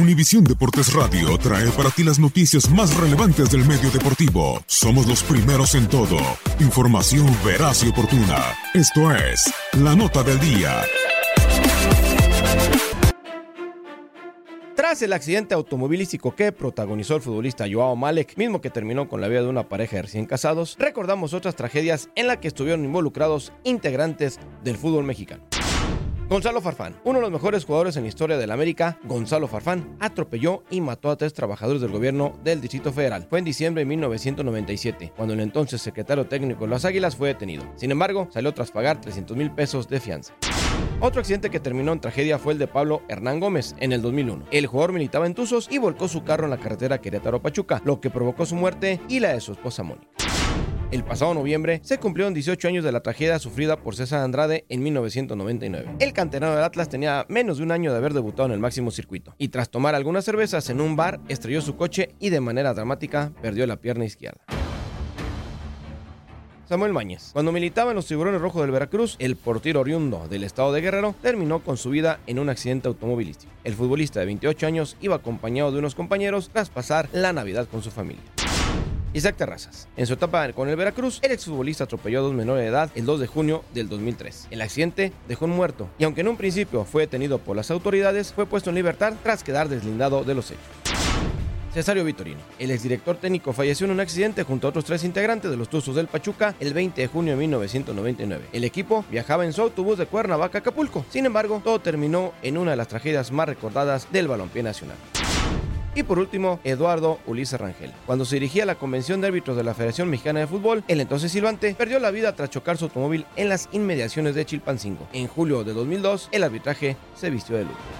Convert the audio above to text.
Univisión Deportes Radio trae para ti las noticias más relevantes del medio deportivo. Somos los primeros en todo. Información veraz y oportuna. Esto es La Nota del Día. Tras el accidente automovilístico que protagonizó el futbolista Joao Malek, mismo que terminó con la vida de una pareja de recién casados, recordamos otras tragedias en las que estuvieron involucrados integrantes del fútbol mexicano. Gonzalo Farfán, uno de los mejores jugadores en la historia del América, Gonzalo Farfán, atropelló y mató a tres trabajadores del gobierno del Distrito Federal. Fue en diciembre de 1997, cuando el entonces secretario técnico de las Águilas fue detenido. Sin embargo, salió tras pagar 300 mil pesos de fianza. Otro accidente que terminó en tragedia fue el de Pablo Hernán Gómez en el 2001. El jugador militaba en Tuzos y volcó su carro en la carretera Querétaro-Pachuca, lo que provocó su muerte y la de su esposa Mónica. El pasado noviembre se cumplieron 18 años de la tragedia sufrida por César Andrade en 1999. El canterano del Atlas tenía menos de un año de haber debutado en el máximo circuito y tras tomar algunas cervezas en un bar estrelló su coche y de manera dramática perdió la pierna izquierda. Samuel Mañez. Cuando militaba en los Tiburones Rojos del Veracruz, el portero oriundo del estado de Guerrero terminó con su vida en un accidente automovilístico. El futbolista de 28 años iba acompañado de unos compañeros tras pasar la Navidad con su familia. Isaac Terrazas. En su etapa con el Veracruz, el exfutbolista atropelló a dos menores de edad el 2 de junio del 2003. El accidente dejó un muerto y aunque en un principio fue detenido por las autoridades, fue puesto en libertad tras quedar deslindado de los hechos. Cesario Vitorino. El exdirector técnico falleció en un accidente junto a otros tres integrantes de los Tuzos del Pachuca el 20 de junio de 1999. El equipo viajaba en su autobús de Cuernavaca a Acapulco. Sin embargo, todo terminó en una de las tragedias más recordadas del balompié nacional. Y por último, Eduardo Ulises Rangel. Cuando se dirigía a la convención de árbitros de la Federación Mexicana de Fútbol, el entonces silbante perdió la vida tras chocar su automóvil en las inmediaciones de Chilpancingo. En julio de 2002, el arbitraje se vistió de luto.